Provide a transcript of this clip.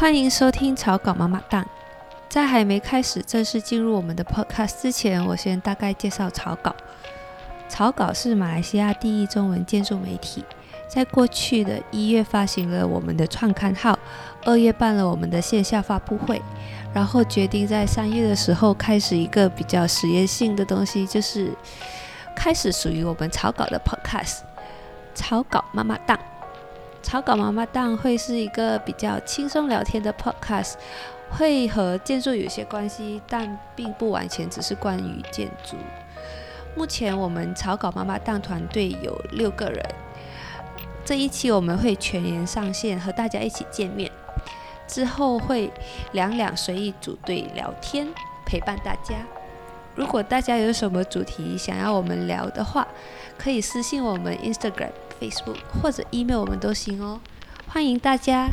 欢迎收听草稿妈妈档。在还没开始正式进入我们的 podcast 之前，我先大概介绍草稿。草稿是马来西亚第一中文建筑媒体，在过去的一月发行了我们的创刊号，二月办了我们的线下发布会，然后决定在三月的时候开始一个比较实验性的东西，就是开始属于我们草稿的 podcast。草稿妈妈档，草稿妈妈档会是一个比较轻松聊天的 podcast，会和建筑有些关系，但并不完全只是关于建筑。目前我们草稿妈妈档团队有六个人，这一期我们会全员上线和大家一起见面，之后会两两随意组队聊天，陪伴大家。如果大家有什么主题想要我们聊的话，可以私信我们 Instagram、Facebook 或者 email 我们都行哦，欢迎大家。